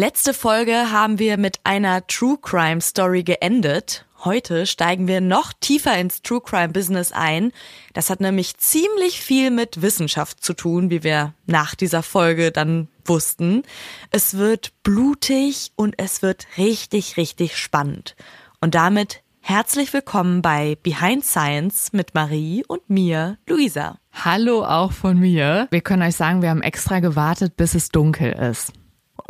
Letzte Folge haben wir mit einer True Crime Story geendet. Heute steigen wir noch tiefer ins True Crime Business ein. Das hat nämlich ziemlich viel mit Wissenschaft zu tun, wie wir nach dieser Folge dann wussten. Es wird blutig und es wird richtig, richtig spannend. Und damit herzlich willkommen bei Behind Science mit Marie und mir, Luisa. Hallo auch von mir. Wir können euch sagen, wir haben extra gewartet, bis es dunkel ist.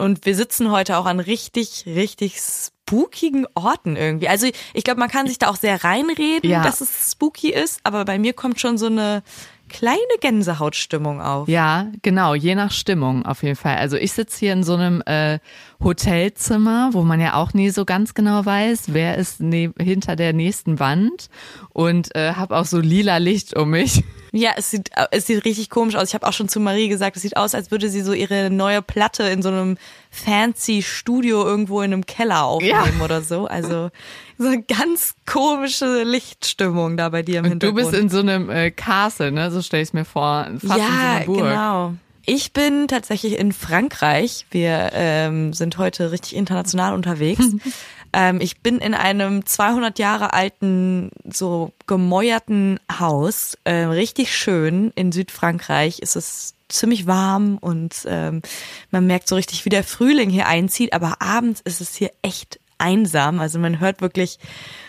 Und wir sitzen heute auch an richtig, richtig spookigen Orten irgendwie. Also ich glaube, man kann sich da auch sehr reinreden, ja. dass es spooky ist, aber bei mir kommt schon so eine kleine Gänsehautstimmung auf. Ja, genau, je nach Stimmung auf jeden Fall. Also ich sitze hier in so einem äh, Hotelzimmer, wo man ja auch nie so ganz genau weiß, wer ist ne hinter der nächsten Wand und äh, habe auch so lila Licht um mich. Ja, es sieht, es sieht richtig komisch aus. Ich habe auch schon zu Marie gesagt, es sieht aus, als würde sie so ihre neue Platte in so einem fancy Studio irgendwo in einem Keller aufnehmen ja. oder so. Also so eine ganz komische Lichtstimmung da bei dir im Und Hintergrund. Du bist in so einem äh, Castle, ne? So stell ich mir vor. Fast ja, in so einer Burg. genau. Ich bin tatsächlich in Frankreich. Wir ähm, sind heute richtig international unterwegs. ähm, ich bin in einem 200 Jahre alten, so gemäuerten Haus. Äh, richtig schön. In Südfrankreich ist es ziemlich warm und ähm, man merkt so richtig, wie der Frühling hier einzieht. Aber abends ist es hier echt einsam. Also man hört wirklich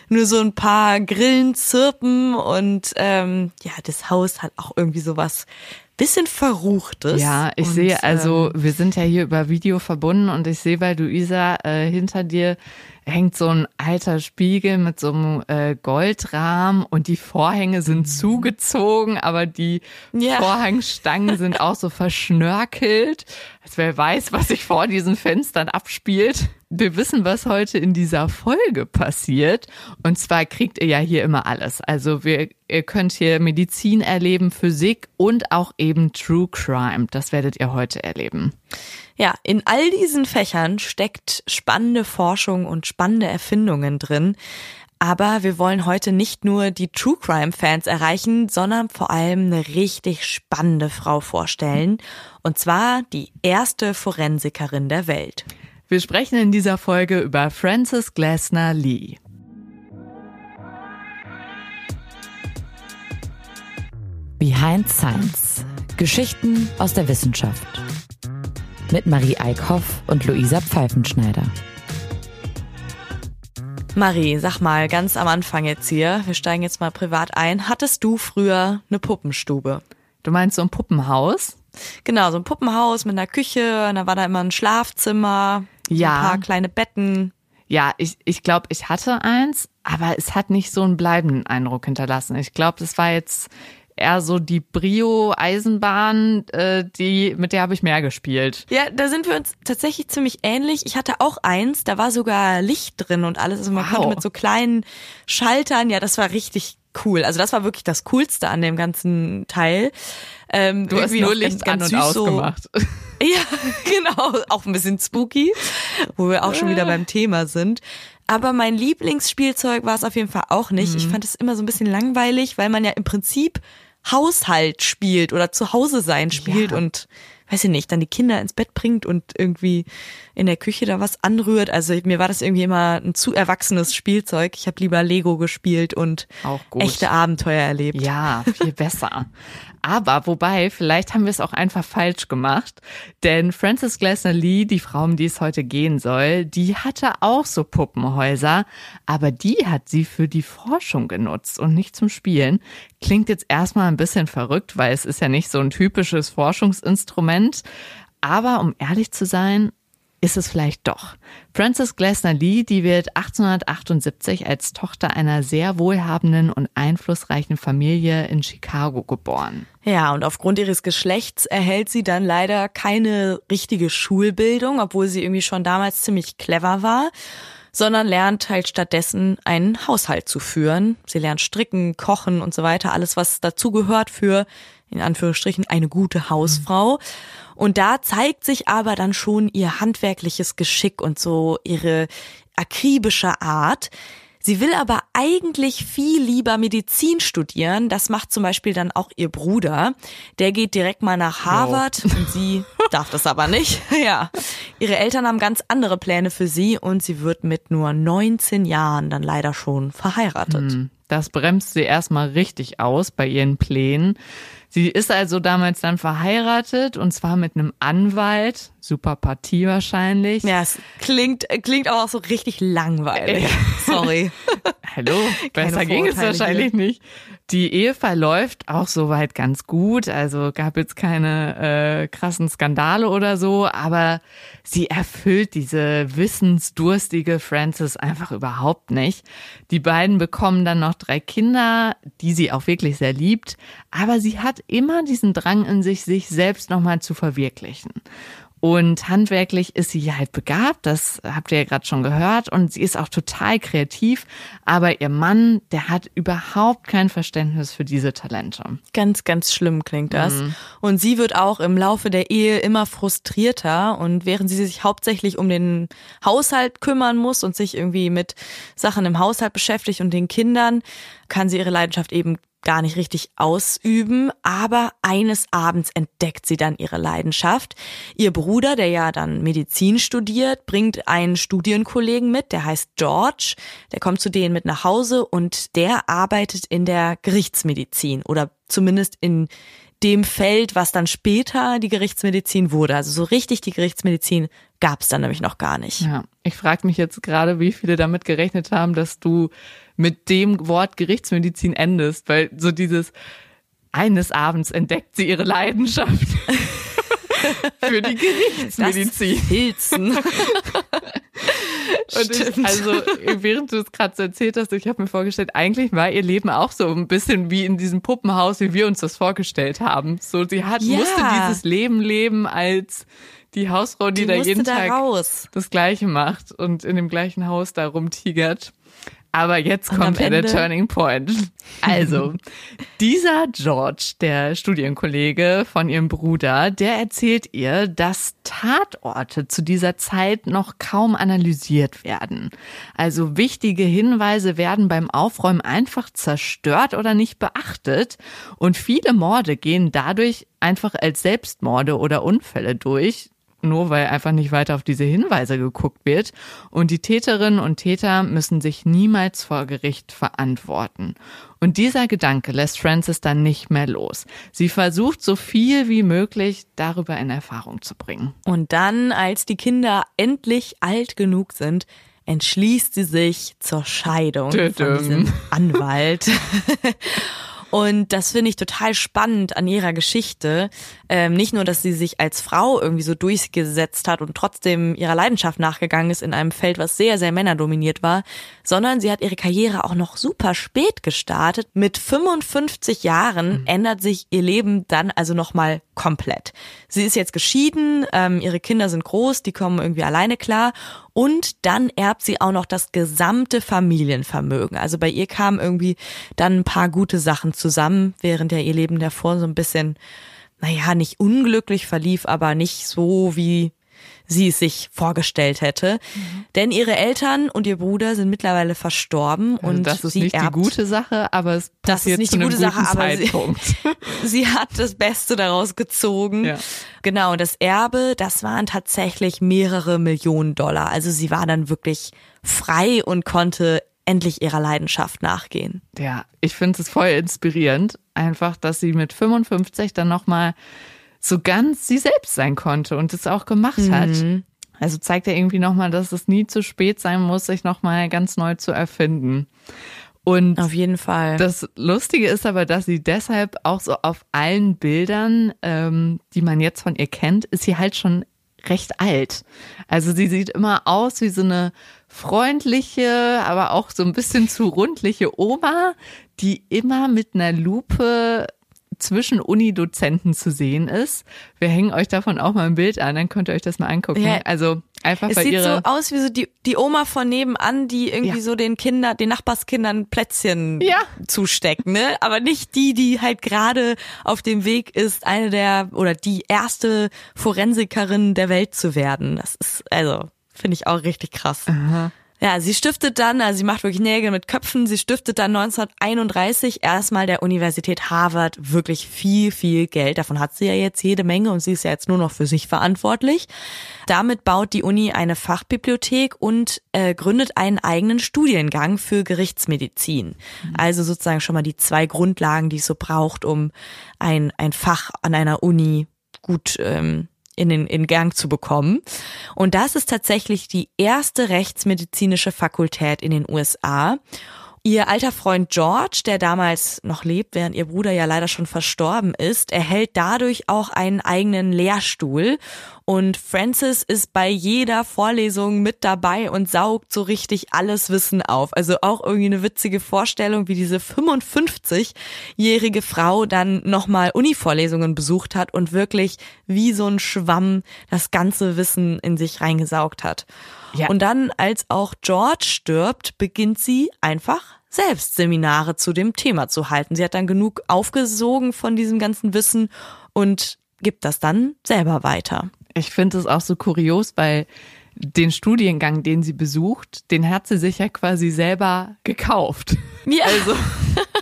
nur so ein paar Grillen zirpen und ähm, ja, das Haus hat auch irgendwie sowas bisschen verruchtes. Ja, ich und, sehe, also ähm, wir sind ja hier über Video verbunden und ich sehe bei Luisa äh, hinter dir hängt so ein alter Spiegel mit so einem äh, Goldrahmen und die Vorhänge sind mhm. zugezogen, aber die ja. Vorhangstangen sind auch so verschnörkelt, als wer weiß, was sich vor diesen Fenstern abspielt. Wir wissen, was heute in dieser Folge passiert. Und zwar kriegt ihr ja hier immer alles. Also wir, ihr könnt hier Medizin erleben, Physik und auch eben True Crime. Das werdet ihr heute erleben. Ja, in all diesen Fächern steckt spannende Forschung und spannende Erfindungen drin. Aber wir wollen heute nicht nur die True Crime Fans erreichen, sondern vor allem eine richtig spannende Frau vorstellen. Und zwar die erste Forensikerin der Welt. Wir sprechen in dieser Folge über Frances Glasner Lee. Behind Science. Geschichten aus der Wissenschaft. Mit Marie Eickhoff und Luisa Pfeifenschneider. Marie, sag mal ganz am Anfang jetzt hier, wir steigen jetzt mal privat ein. Hattest du früher eine Puppenstube? Du meinst so ein Puppenhaus? Genau, so ein Puppenhaus mit einer Küche, und da war da immer ein Schlafzimmer, ja. ein paar kleine Betten. Ja, ich, ich glaube, ich hatte eins, aber es hat nicht so einen bleibenden Eindruck hinterlassen. Ich glaube, das war jetzt eher so die Brio-Eisenbahn, äh, die, mit der habe ich mehr gespielt. Ja, da sind wir uns tatsächlich ziemlich ähnlich. Ich hatte auch eins, da war sogar Licht drin und alles. Also man wow. konnte mit so kleinen Schaltern, ja, das war richtig cool. Also das war wirklich das Coolste an dem ganzen Teil. Ähm, du hast nur Licht ganz, ganz an und ausgemacht. So, ja, genau. Auch ein bisschen spooky, wo wir auch schon wieder beim Thema sind. Aber mein Lieblingsspielzeug war es auf jeden Fall auch nicht. Mhm. Ich fand es immer so ein bisschen langweilig, weil man ja im Prinzip Haushalt spielt oder zu Hause sein spielt ja. und weiß ich nicht, dann die Kinder ins Bett bringt und irgendwie in der Küche da was anrührt. Also mir war das irgendwie immer ein zu erwachsenes Spielzeug. Ich habe lieber Lego gespielt und echte Abenteuer erlebt. Ja, viel besser. Aber wobei, vielleicht haben wir es auch einfach falsch gemacht. Denn Frances Glasner Lee, die Frau, um die es heute gehen soll, die hatte auch so Puppenhäuser. Aber die hat sie für die Forschung genutzt und nicht zum Spielen. Klingt jetzt erstmal ein bisschen verrückt, weil es ist ja nicht so ein typisches Forschungsinstrument. Aber um ehrlich zu sein, ist es vielleicht doch. Frances Glasner Lee, die wird 1878 als Tochter einer sehr wohlhabenden und einflussreichen Familie in Chicago geboren. Ja, und aufgrund ihres Geschlechts erhält sie dann leider keine richtige Schulbildung, obwohl sie irgendwie schon damals ziemlich clever war sondern lernt halt stattdessen einen Haushalt zu führen. Sie lernt stricken, kochen und so weiter, alles was dazugehört für in Anführungsstrichen eine gute Hausfrau. Und da zeigt sich aber dann schon ihr handwerkliches Geschick und so ihre akribische Art. Sie will aber eigentlich viel lieber Medizin studieren. Das macht zum Beispiel dann auch ihr Bruder. Der geht direkt mal nach Harvard und sie darf das aber nicht. Ja. Ihre Eltern haben ganz andere Pläne für sie und sie wird mit nur 19 Jahren dann leider schon verheiratet. Hm, das bremst sie erstmal richtig aus bei ihren Plänen. Sie ist also damals dann verheiratet und zwar mit einem Anwalt, super Partie wahrscheinlich. Ja, es klingt, klingt auch so richtig langweilig. Sorry. Hallo, besser ging es wahrscheinlich nicht. Die Ehe verläuft auch soweit ganz gut, also gab jetzt keine äh, krassen Skandale oder so, aber sie erfüllt diese wissensdurstige Frances einfach überhaupt nicht. Die beiden bekommen dann noch drei Kinder, die sie auch wirklich sehr liebt, aber sie hat immer diesen Drang in sich, sich selbst nochmal zu verwirklichen. Und handwerklich ist sie halt begabt, das habt ihr ja gerade schon gehört. Und sie ist auch total kreativ. Aber ihr Mann, der hat überhaupt kein Verständnis für diese Talente. Ganz, ganz schlimm klingt das. Mhm. Und sie wird auch im Laufe der Ehe immer frustrierter. Und während sie sich hauptsächlich um den Haushalt kümmern muss und sich irgendwie mit Sachen im Haushalt beschäftigt und den Kindern, kann sie ihre Leidenschaft eben gar nicht richtig ausüben, aber eines Abends entdeckt sie dann ihre Leidenschaft. Ihr Bruder, der ja dann Medizin studiert, bringt einen Studienkollegen mit, der heißt George, der kommt zu denen mit nach Hause und der arbeitet in der Gerichtsmedizin oder zumindest in dem Feld, was dann später die Gerichtsmedizin wurde. Also so richtig die Gerichtsmedizin gab es dann nämlich noch gar nicht. Ja, ich frage mich jetzt gerade, wie viele damit gerechnet haben, dass du mit dem Wort Gerichtsmedizin endest, weil so dieses eines Abends entdeckt sie ihre Leidenschaft für die Gerichtsmedizin. Das Hilzen. Und ich, also, während du es gerade so erzählt hast, ich habe mir vorgestellt, eigentlich war ihr Leben auch so ein bisschen wie in diesem Puppenhaus, wie wir uns das vorgestellt haben. So, sie hat, ja. musste dieses Leben leben als die Hausfrau, die, die da jeden da Tag raus. das Gleiche macht und in dem gleichen Haus da rumtigert. Aber jetzt kommt ja der Turning Point. Also, dieser George, der Studienkollege von ihrem Bruder, der erzählt ihr, dass Tatorte zu dieser Zeit noch kaum analysiert werden. Also wichtige Hinweise werden beim Aufräumen einfach zerstört oder nicht beachtet. Und viele Morde gehen dadurch einfach als Selbstmorde oder Unfälle durch nur weil einfach nicht weiter auf diese Hinweise geguckt wird. Und die Täterinnen und Täter müssen sich niemals vor Gericht verantworten. Und dieser Gedanke lässt Frances dann nicht mehr los. Sie versucht so viel wie möglich darüber in Erfahrung zu bringen. Und dann, als die Kinder endlich alt genug sind, entschließt sie sich zur Scheidung Tödüm. von diesem Anwalt. Und das finde ich total spannend an ihrer Geschichte. Ähm, nicht nur, dass sie sich als Frau irgendwie so durchgesetzt hat und trotzdem ihrer Leidenschaft nachgegangen ist in einem Feld, was sehr, sehr männerdominiert war, sondern sie hat ihre Karriere auch noch super spät gestartet. Mit 55 Jahren mhm. ändert sich ihr Leben dann also nochmal komplett. Sie ist jetzt geschieden, ähm, ihre Kinder sind groß, die kommen irgendwie alleine klar und dann erbt sie auch noch das gesamte Familienvermögen. Also bei ihr kamen irgendwie dann ein paar gute Sachen zusammen, während ja ihr Leben davor so ein bisschen, naja, nicht unglücklich verlief, aber nicht so wie sie es sich vorgestellt hätte. Mhm. Denn ihre Eltern und ihr Bruder sind mittlerweile verstorben also und das ist sie nicht erbt, die gute Sache, aber es das ist nicht die gute Sache, aber sie, sie, hat das Beste daraus gezogen. Ja. Genau, das Erbe, das waren tatsächlich mehrere Millionen Dollar. Also sie war dann wirklich frei und konnte endlich ihrer Leidenschaft nachgehen. Ja, ich finde es voll inspirierend, einfach, dass sie mit 55 dann nochmal so ganz sie selbst sein konnte und es auch gemacht mhm. hat. Also zeigt er irgendwie nochmal, dass es nie zu spät sein muss, sich nochmal ganz neu zu erfinden. Und auf jeden Fall. Das Lustige ist aber, dass sie deshalb auch so auf allen Bildern, ähm, die man jetzt von ihr kennt, ist sie halt schon recht alt. Also sie sieht immer aus wie so eine freundliche, aber auch so ein bisschen zu rundliche Oma, die immer mit einer Lupe zwischen Uni-Dozenten zu sehen ist. Wir hängen euch davon auch mal ein Bild an, dann könnt ihr euch das mal angucken. Ja. Also einfach es sieht so aus wie so die, die Oma von nebenan, die irgendwie ja. so den Kinder, den Nachbarskindern Plätzchen ja. zusteckt, ne? Aber nicht die, die halt gerade auf dem Weg ist, eine der oder die erste Forensikerin der Welt zu werden. Das ist also finde ich auch richtig krass. Aha. Ja, sie stiftet dann, also sie macht wirklich Nägel mit Köpfen, sie stiftet dann 1931 erstmal der Universität Harvard wirklich viel, viel Geld. Davon hat sie ja jetzt jede Menge und sie ist ja jetzt nur noch für sich verantwortlich. Damit baut die Uni eine Fachbibliothek und äh, gründet einen eigenen Studiengang für Gerichtsmedizin. Also sozusagen schon mal die zwei Grundlagen, die es so braucht, um ein, ein Fach an einer Uni gut ähm, in den in Gang zu bekommen. Und das ist tatsächlich die erste rechtsmedizinische Fakultät in den USA. Ihr alter Freund George, der damals noch lebt, während ihr Bruder ja leider schon verstorben ist, erhält dadurch auch einen eigenen Lehrstuhl. Und Francis ist bei jeder Vorlesung mit dabei und saugt so richtig alles Wissen auf. Also auch irgendwie eine witzige Vorstellung, wie diese 55-jährige Frau dann nochmal Uni-Vorlesungen besucht hat und wirklich wie so ein Schwamm das ganze Wissen in sich reingesaugt hat. Ja. Und dann, als auch George stirbt, beginnt sie einfach selbst Seminare zu dem Thema zu halten. Sie hat dann genug aufgesogen von diesem ganzen Wissen und gibt das dann selber weiter. Ich finde es auch so kurios, weil den Studiengang, den sie besucht, den hat sie sich ja quasi selber gekauft. Ja. Also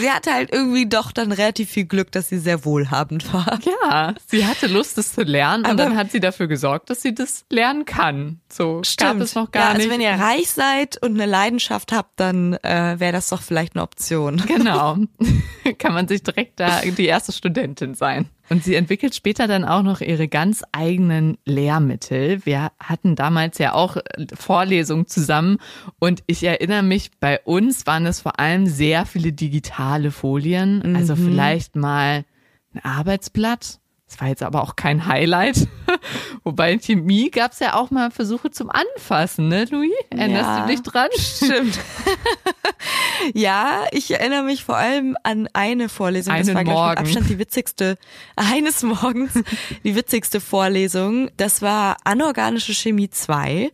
sie hatte halt irgendwie doch dann relativ viel Glück, dass sie sehr wohlhabend war. Ja, sie hatte Lust, das zu lernen Aber und dann hat sie dafür gesorgt, dass sie das lernen kann. So stimmt. gab es noch gar ja, also nicht. wenn ihr reich seid und eine Leidenschaft habt, dann äh, wäre das doch vielleicht eine Option. Genau. kann man sich direkt da die erste Studentin sein. Und sie entwickelt später dann auch noch ihre ganz eigenen Lehrmittel. Wir hatten damals ja auch Vorlesungen zusammen und ich erinnere mich, bei uns waren es vor allem sehr viele digitale Folien. Also mhm. vielleicht mal ein Arbeitsblatt das war jetzt aber auch kein Highlight. Wobei in Chemie gab es ja auch mal Versuche zum Anfassen, ne, Louis? Erinnerst ja, du dich dran? Stimmt. ja, ich erinnere mich vor allem an eine Vorlesung. Einen das war, Morgen. Ich, mit Abstand die witzigste, eines Morgens, die witzigste Vorlesung. Das war anorganische Chemie 2.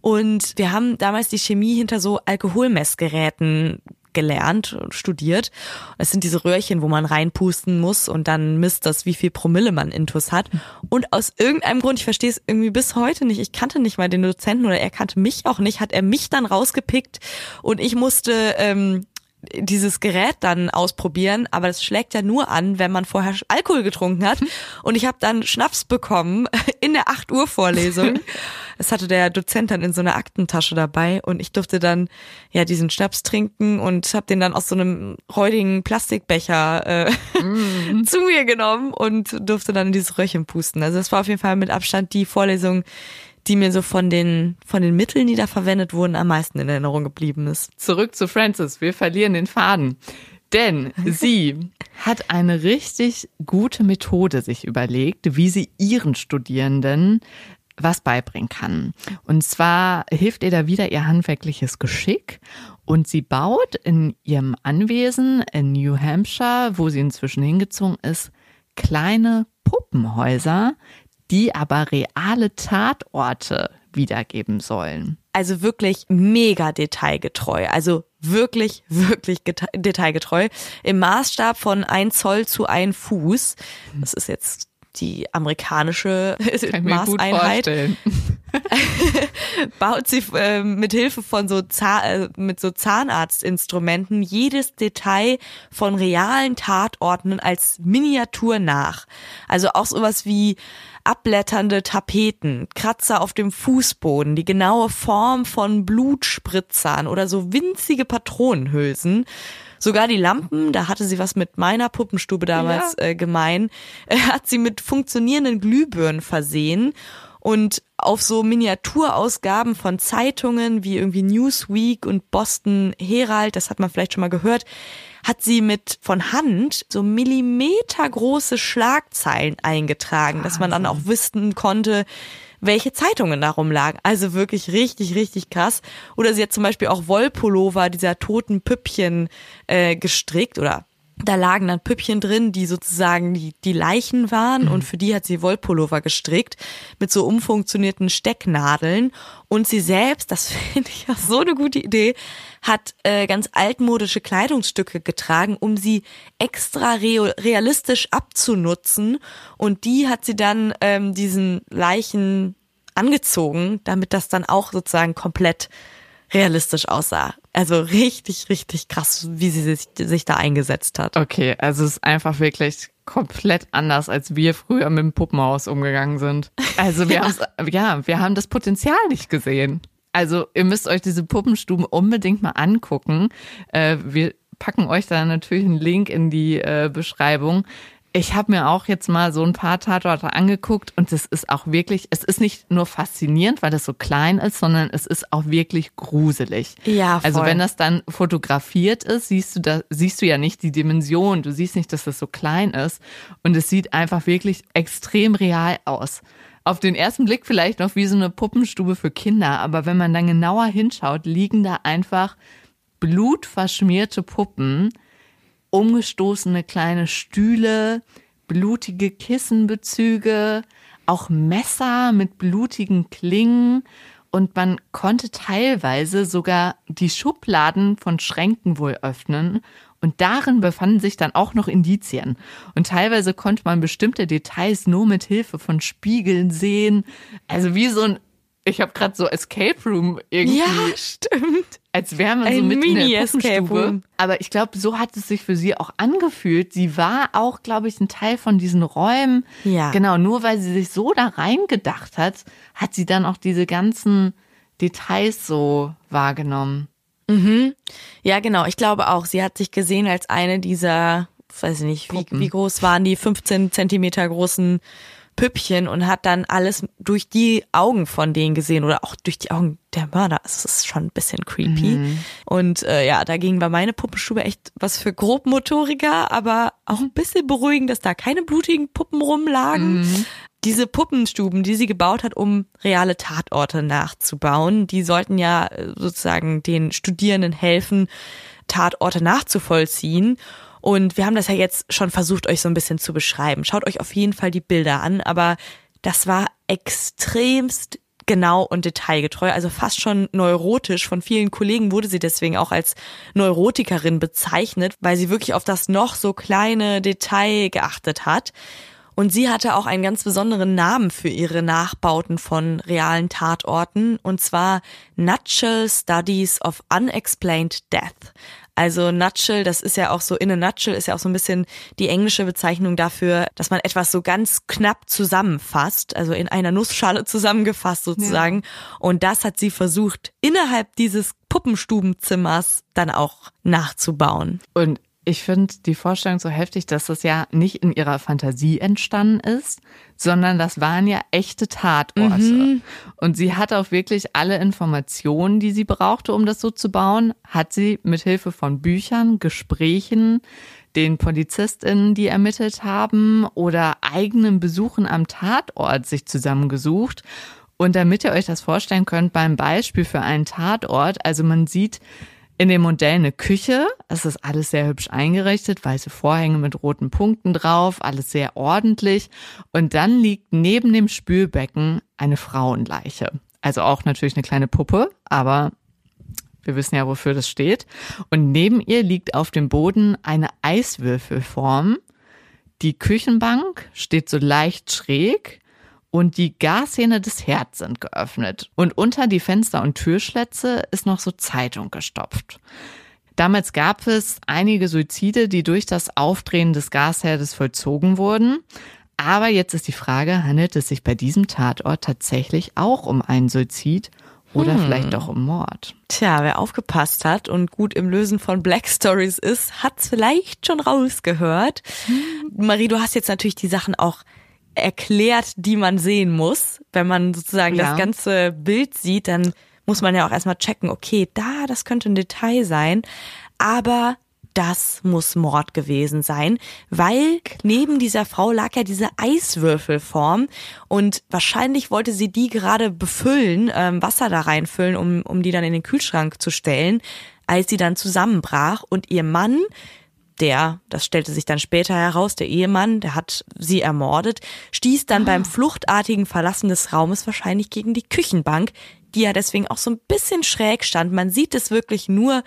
Und wir haben damals die Chemie hinter so Alkoholmessgeräten gelernt und studiert. Es sind diese Röhrchen, wo man reinpusten muss und dann misst das, wie viel Promille man intus hat. Und aus irgendeinem Grund, ich verstehe es irgendwie bis heute nicht, ich kannte nicht mal den Dozenten oder er kannte mich auch nicht, hat er mich dann rausgepickt und ich musste ähm, dieses Gerät dann ausprobieren, aber das schlägt ja nur an, wenn man vorher Alkohol getrunken hat. Und ich habe dann Schnaps bekommen in der 8 Uhr Vorlesung. Das hatte der Dozent dann in so einer Aktentasche dabei und ich durfte dann ja diesen Schnaps trinken und habe den dann aus so einem räudigen Plastikbecher äh, mm. zu mir genommen und durfte dann in dieses Röhrchen pusten. Also das war auf jeden Fall mit Abstand die Vorlesung, die mir so von den, von den Mitteln, die da verwendet wurden, am meisten in Erinnerung geblieben ist. Zurück zu Francis. Wir verlieren den Faden. Denn sie hat eine richtig gute Methode sich überlegt, wie sie ihren Studierenden was beibringen kann. Und zwar hilft ihr da wieder ihr handwerkliches Geschick und sie baut in ihrem Anwesen in New Hampshire, wo sie inzwischen hingezogen ist, kleine Puppenhäuser, die aber reale Tatorte wiedergeben sollen. Also wirklich mega detailgetreu. Also wirklich, wirklich detailgetreu. Im Maßstab von ein Zoll zu ein Fuß. Das ist jetzt die amerikanische Maßeinheit. baut sie äh, mit Hilfe von so Zahn, äh, mit so Zahnarztinstrumenten jedes Detail von realen Tatorten als Miniatur nach. Also auch sowas wie abblätternde Tapeten, Kratzer auf dem Fußboden, die genaue Form von Blutspritzern oder so winzige Patronenhülsen. Sogar die Lampen, da hatte sie was mit meiner Puppenstube damals ja. äh, gemein, äh, hat sie mit funktionierenden Glühbirnen versehen und auf so Miniaturausgaben von Zeitungen wie irgendwie Newsweek und Boston Herald, das hat man vielleicht schon mal gehört, hat sie mit von Hand so millimetergroße Schlagzeilen eingetragen, Wahnsinn. dass man dann auch wissen konnte, welche Zeitungen darum lagen. Also wirklich richtig, richtig krass. Oder sie hat zum Beispiel auch Wollpullover dieser toten Püppchen äh, gestrickt oder da lagen dann Püppchen drin, die sozusagen die, die Leichen waren mhm. und für die hat sie Wollpullover gestrickt mit so umfunktionierten Stecknadeln und sie selbst, das finde ich ja so eine gute Idee, hat äh, ganz altmodische Kleidungsstücke getragen, um sie extra realistisch abzunutzen und die hat sie dann ähm, diesen Leichen angezogen, damit das dann auch sozusagen komplett realistisch aussah. Also richtig, richtig krass, wie sie sich, sich da eingesetzt hat. Okay, also es ist einfach wirklich komplett anders, als wir früher mit dem Puppenhaus umgegangen sind. Also wir ja. haben ja, wir haben das Potenzial nicht gesehen. Also ihr müsst euch diese Puppenstuben unbedingt mal angucken. Äh, wir packen euch da natürlich einen Link in die äh, Beschreibung ich habe mir auch jetzt mal so ein paar Tatorte angeguckt und es ist auch wirklich, es ist nicht nur faszinierend, weil das so klein ist, sondern es ist auch wirklich gruselig. Ja, also voll. Also wenn das dann fotografiert ist, siehst du da, siehst du ja nicht die Dimension, du siehst nicht, dass das so klein ist und es sieht einfach wirklich extrem real aus. Auf den ersten Blick vielleicht noch wie so eine Puppenstube für Kinder, aber wenn man dann genauer hinschaut, liegen da einfach blutverschmierte Puppen, umgestoßene kleine Stühle, blutige Kissenbezüge, auch Messer mit blutigen Klingen und man konnte teilweise sogar die Schubladen von Schränken wohl öffnen und darin befanden sich dann auch noch Indizien. Und teilweise konnte man bestimmte Details nur mit Hilfe von Spiegeln sehen. Also wie so ein ich habe gerade so Escape Room irgendwie. Ja, stimmt. Als wäre man Ein so mit Mini in der Escape Room. Aber ich glaube, so hat es sich für sie auch angefühlt. Sie war auch, glaube ich, ein Teil von diesen Räumen. Ja. Genau, nur weil sie sich so da reingedacht hat, hat sie dann auch diese ganzen Details so wahrgenommen. Mhm. Ja, genau. Ich glaube auch, sie hat sich gesehen als eine dieser, weiß ich nicht, wie, wie groß waren die 15 Zentimeter großen Püppchen und hat dann alles durch die Augen von denen gesehen oder auch durch die Augen der Mörder. Es ist schon ein bisschen creepy. Mhm. Und äh, ja, da ging bei meine Puppenstube echt was für Grobmotoriker, aber auch ein bisschen beruhigend, dass da keine blutigen Puppen rumlagen. Mhm. Diese Puppenstuben, die sie gebaut hat, um reale Tatorte nachzubauen, die sollten ja äh, sozusagen den Studierenden helfen, Tatorte nachzuvollziehen. Und wir haben das ja jetzt schon versucht, euch so ein bisschen zu beschreiben. Schaut euch auf jeden Fall die Bilder an, aber das war extremst genau und detailgetreu, also fast schon neurotisch. Von vielen Kollegen wurde sie deswegen auch als Neurotikerin bezeichnet, weil sie wirklich auf das noch so kleine Detail geachtet hat. Und sie hatte auch einen ganz besonderen Namen für ihre Nachbauten von realen Tatorten, und zwar Nutshell Studies of Unexplained Death. Also Nutshell, das ist ja auch so, in a nutshell ist ja auch so ein bisschen die englische Bezeichnung dafür, dass man etwas so ganz knapp zusammenfasst, also in einer Nussschale zusammengefasst sozusagen. Ja. Und das hat sie versucht, innerhalb dieses Puppenstubenzimmers dann auch nachzubauen. Und ich finde die Vorstellung so heftig, dass das ja nicht in ihrer Fantasie entstanden ist, sondern das waren ja echte Tatorte. Mhm. Und sie hat auch wirklich alle Informationen, die sie brauchte, um das so zu bauen, hat sie mit Hilfe von Büchern, Gesprächen, den PolizistInnen, die ermittelt haben oder eigenen Besuchen am Tatort sich zusammengesucht. Und damit ihr euch das vorstellen könnt, beim Beispiel für einen Tatort, also man sieht in dem Modell eine Küche. Es ist alles sehr hübsch eingerichtet, weiße Vorhänge mit roten Punkten drauf, alles sehr ordentlich. Und dann liegt neben dem Spülbecken eine Frauenleiche. Also auch natürlich eine kleine Puppe, aber wir wissen ja, wofür das steht. Und neben ihr liegt auf dem Boden eine Eiswürfelform. Die Küchenbank steht so leicht schräg und die Gashähne des Herz sind geöffnet. Und unter die Fenster und Türschlätze ist noch so Zeitung gestopft. Damals gab es einige Suizide, die durch das Aufdrehen des Gasherdes vollzogen wurden. Aber jetzt ist die Frage, handelt es sich bei diesem Tatort tatsächlich auch um einen Suizid oder hm. vielleicht doch um Mord? Tja, wer aufgepasst hat und gut im Lösen von Black Stories ist, hat's vielleicht schon rausgehört. Hm. Marie, du hast jetzt natürlich die Sachen auch erklärt, die man sehen muss. Wenn man sozusagen ja. das ganze Bild sieht, dann muss man ja auch erstmal checken, okay, da, das könnte ein Detail sein. Aber das muss Mord gewesen sein, weil neben dieser Frau lag ja diese Eiswürfelform und wahrscheinlich wollte sie die gerade befüllen, ähm, Wasser da reinfüllen, um, um die dann in den Kühlschrank zu stellen, als sie dann zusammenbrach und ihr Mann der, das stellte sich dann später heraus, der Ehemann, der hat sie ermordet, stieß dann ah. beim fluchtartigen Verlassen des Raumes wahrscheinlich gegen die Küchenbank, die ja deswegen auch so ein bisschen schräg stand. Man sieht es wirklich nur,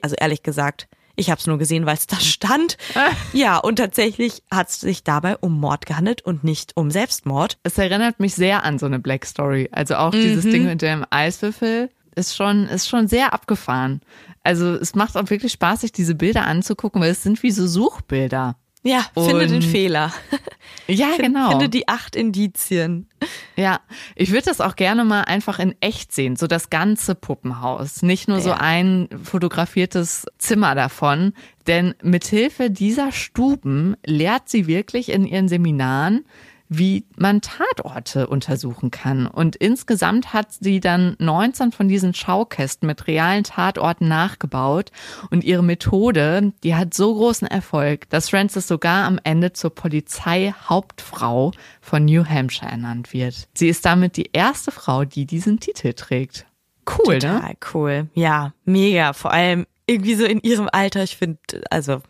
also ehrlich gesagt, ich habe es nur gesehen, weil es da stand. Ja, und tatsächlich hat es sich dabei um Mord gehandelt und nicht um Selbstmord. Es erinnert mich sehr an so eine Black Story. Also auch mhm. dieses Ding mit dem Eiswürfel ist schon, ist schon sehr abgefahren. Also es macht auch wirklich Spaß, sich diese Bilder anzugucken, weil es sind wie so Suchbilder. Ja, finde den Und- Fehler. Ja, genau. Finde die acht Indizien. Ja, ich würde das auch gerne mal einfach in echt sehen, so das ganze Puppenhaus, nicht nur so Ja. ein fotografiertes Zimmer davon, denn mithilfe dieser Stuben lehrt sie wirklich in ihren Seminaren, wie man Tatorte untersuchen kann. Und insgesamt hat sie dann 19 von diesen Schaukästen mit realen Tatorten nachgebaut. Und ihre Methode, die hat so großen Erfolg, dass Frances sogar am Ende zur Polizeihauptfrau von New Hampshire ernannt wird. Sie ist damit die erste Frau, die diesen Titel trägt. Cool, ne? Total cool. Ja, mega. Vor allem irgendwie so in ihrem Alter. Ich finde, also,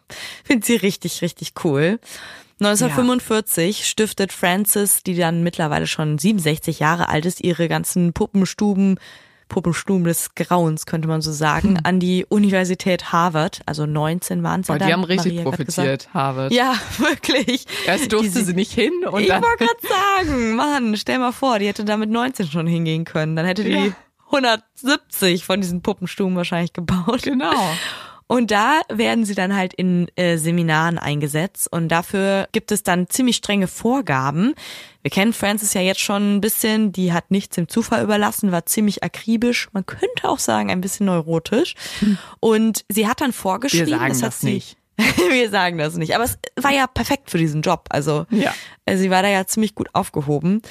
finde sie richtig, richtig cool. 1945 stiftet Frances, die dann mittlerweile schon 67 Jahre alt ist, ihre ganzen Puppenstuben, Puppenstuben des Grauens, könnte man so sagen, an die Universität Harvard. Also 19 waren ja Oh, dann. die haben richtig Maria profitiert, Harvard. Ja, wirklich. Erst durfte Die- sie nicht hin und ich wollte gerade sagen, Mann, stell mal vor, die hätte da mit 19 schon hingehen können. Dann hätte die Ja. 170 von diesen Puppenstuben wahrscheinlich gebaut. Genau. Und da werden sie dann halt in äh, Seminaren eingesetzt und dafür gibt es dann ziemlich strenge Vorgaben. Wir kennen Frances ja jetzt schon ein bisschen, die hat nichts dem Zufall überlassen, war ziemlich akribisch, man könnte auch sagen ein bisschen neurotisch. Und sie hat dann vorgeschrieben, Wir sagen das hat das nicht. wir sagen das nicht, aber es war ja perfekt für diesen Job. Also Ja. äh, sie war da ja ziemlich gut aufgehoben.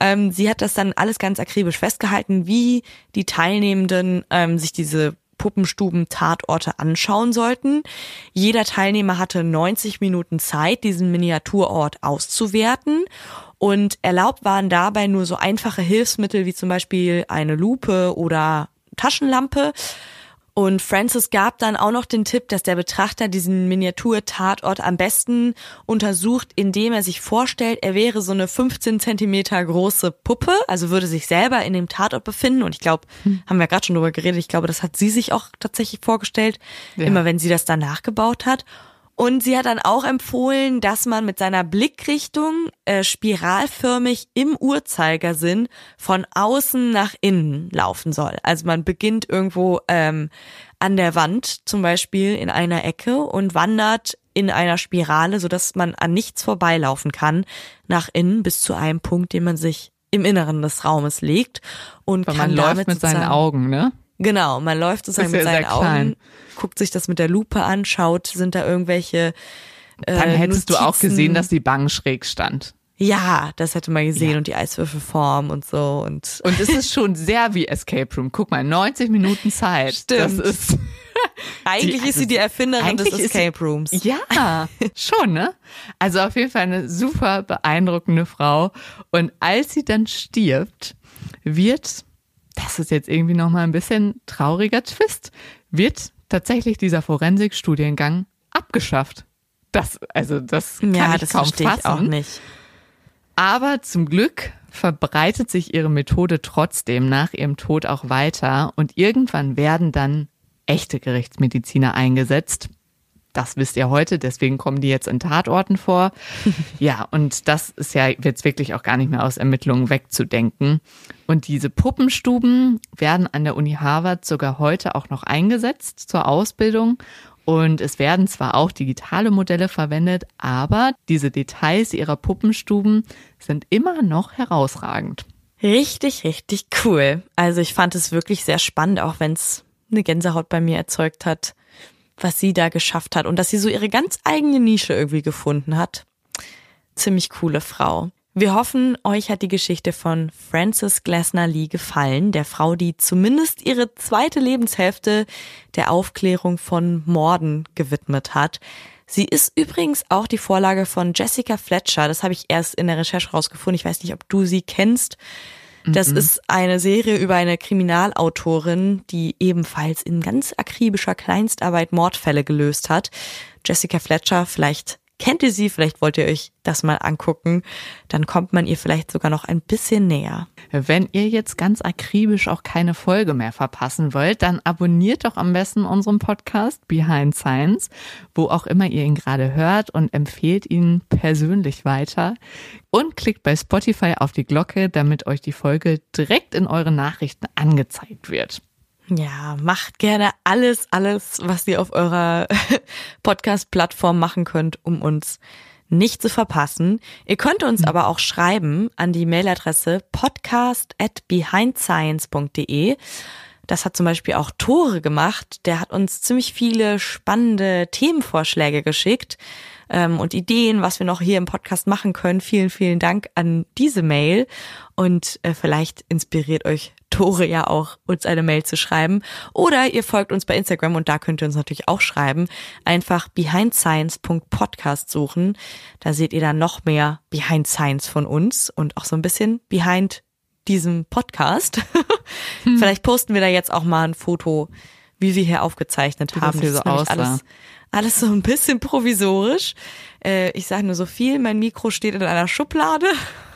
Ähm, sie hat das dann alles ganz akribisch festgehalten, wie die Teilnehmenden ähm, sich diese Puppenstuben-Tatorte anschauen sollten. Jeder Teilnehmer hatte 90 Minuten Zeit, diesen Miniaturort auszuwerten. Und erlaubt waren dabei nur so einfache Hilfsmittel wie zum Beispiel eine Lupe oder Taschenlampe. Und Francis gab dann auch noch den Tipp, dass der Betrachter diesen Miniatur-Tatort am besten untersucht, indem er sich vorstellt, er wäre so eine 15 Zentimeter große Puppe, also würde sich selber in dem Tatort befinden. Und ich glaube, haben wir gerade schon drüber geredet, ich glaube, das hat sie sich auch tatsächlich vorgestellt, Ja. immer wenn sie das dann nachgebaut hat. Und sie hat dann auch empfohlen, dass man mit seiner Blickrichtung äh, spiralförmig im Uhrzeigersinn von außen nach innen laufen soll. Also man beginnt irgendwo ähm, an der Wand, zum Beispiel in einer Ecke und wandert in einer Spirale, sodass man an nichts vorbeilaufen kann, nach innen bis zu einem Punkt, den man sich im Inneren des Raumes legt und Weil kann man läuft mit seinen Augen, ne? Genau, man läuft sozusagen Ist mit ja seinen sehr klein. Guckt sich das mit der Lupe an, schaut, sind da irgendwelche äh, Dann hättest du auch Notizen. gesehen, dass die Bank schräg stand. Ja, das hätte man gesehen Ja. und die Eiswürfelform und so und Und es ist schon sehr wie Escape Room. Guck mal, 90 Minuten Zeit. Stimmt. Das ist eigentlich Die- ist sie die Erfinderin des Escape Rooms. Ja, schon, ne? Also auf jeden Fall eine super beeindruckende Frau. Und als sie dann stirbt, wird, das ist jetzt irgendwie nochmal ein bisschen trauriger Twist, wird tatsächlich dieser Forensikstudiengang abgeschafft. Das, also das kann Ja, ich das kaum verstehe fassen. ich auch nicht. Aber zum Glück verbreitet sich ihre Methode trotzdem nach ihrem Tod auch weiter und irgendwann werden dann echte Gerichtsmediziner eingesetzt. Das wisst ihr heute, deswegen kommen die jetzt in Tatorten vor. Ja, und das ist ja jetzt wirklich auch gar nicht mehr aus Ermittlungen wegzudenken. Und diese Puppenstuben werden an der Uni Harvard sogar heute auch noch eingesetzt zur Ausbildung. Und es werden zwar auch digitale Modelle verwendet, aber diese Details ihrer Puppenstuben sind immer noch herausragend. Richtig, richtig cool. Also ich fand es wirklich sehr spannend, auch wenn es eine Gänsehaut bei mir erzeugt hat, was sie da geschafft hat und dass sie so ihre ganz eigene Nische irgendwie gefunden hat. Ziemlich coole Frau. Wir hoffen, euch hat die Geschichte von Frances Glasner Lee gefallen, der Frau, die zumindest ihre zweite Lebenshälfte der Aufklärung von Morden gewidmet hat. Sie ist übrigens auch die Vorlage von Jessica Fletcher. Das habe ich erst in der Recherche rausgefunden. Ich weiß nicht, ob du sie kennst. Das ist eine Serie über eine Kriminalautorin, die ebenfalls in ganz akribischer Kleinstarbeit Mordfälle gelöst hat. Jessica Fletcher, vielleicht kennt ihr sie, vielleicht wollt ihr euch das mal angucken. Dann kommt man ihr vielleicht sogar noch ein bisschen näher. Wenn ihr jetzt ganz akribisch auch keine Folge mehr verpassen wollt, dann abonniert doch am besten unseren Podcast Behind Science, wo auch immer ihr ihn gerade hört und empfehlt ihn persönlich weiter. Und klickt bei Spotify auf die Glocke, damit euch die Folge direkt in eure Nachrichten angezeigt wird. Ja, macht gerne alles, alles, was ihr auf eurer Podcast-Plattform machen könnt, um uns nicht zu verpassen. Ihr könnt uns aber auch schreiben an die Mailadresse podcast at behindscience.de. Das hat zum Beispiel auch Tore gemacht. Der hat uns ziemlich viele spannende Themenvorschläge geschickt ähm, und Ideen, was wir noch hier im Podcast machen können. Vielen, vielen Dank an diese Mail. Und äh, vielleicht inspiriert euch Tore ja auch, uns eine Mail zu schreiben. Oder ihr folgt uns bei Instagram und da könnt ihr uns natürlich auch schreiben. Einfach behindscience.podcast suchen. Da seht ihr dann noch mehr Behind Science von uns und auch so ein bisschen Behind diesem Podcast. Hm. Vielleicht posten wir da jetzt auch mal ein Foto, wie wir hier aufgezeichnet Wie haben. das so aussah. alles, alles so ein bisschen provisorisch. Äh, ich sage nur so viel, mein Mikro steht in einer Schublade.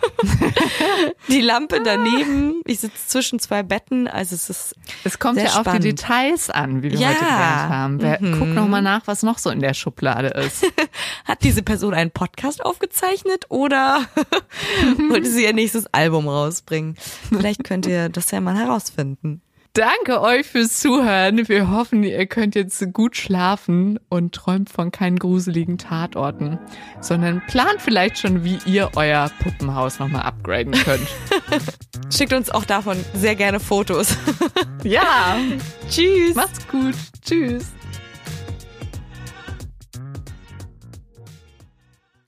die Lampe daneben. Ich sitze zwischen zwei Betten. Also es ist Es kommt ja auf spannend. die Details an, wie wir Ja. heute gelernt haben. Wer, Mhm. Guck noch mal nach, was noch so in der Schublade ist. Hat diese Person einen Podcast aufgezeichnet oder wollte sie ihr nächstes Album rausbringen? Vielleicht könnt ihr das ja mal herausfinden. Danke euch fürs Zuhören. Wir hoffen, ihr könnt jetzt gut schlafen und träumt von keinen gruseligen Tatorten, sondern plant vielleicht schon, wie ihr euer Puppenhaus nochmal upgraden könnt. Schickt uns auch davon sehr gerne Fotos. ja, Tschüss. macht's gut. Tschüss.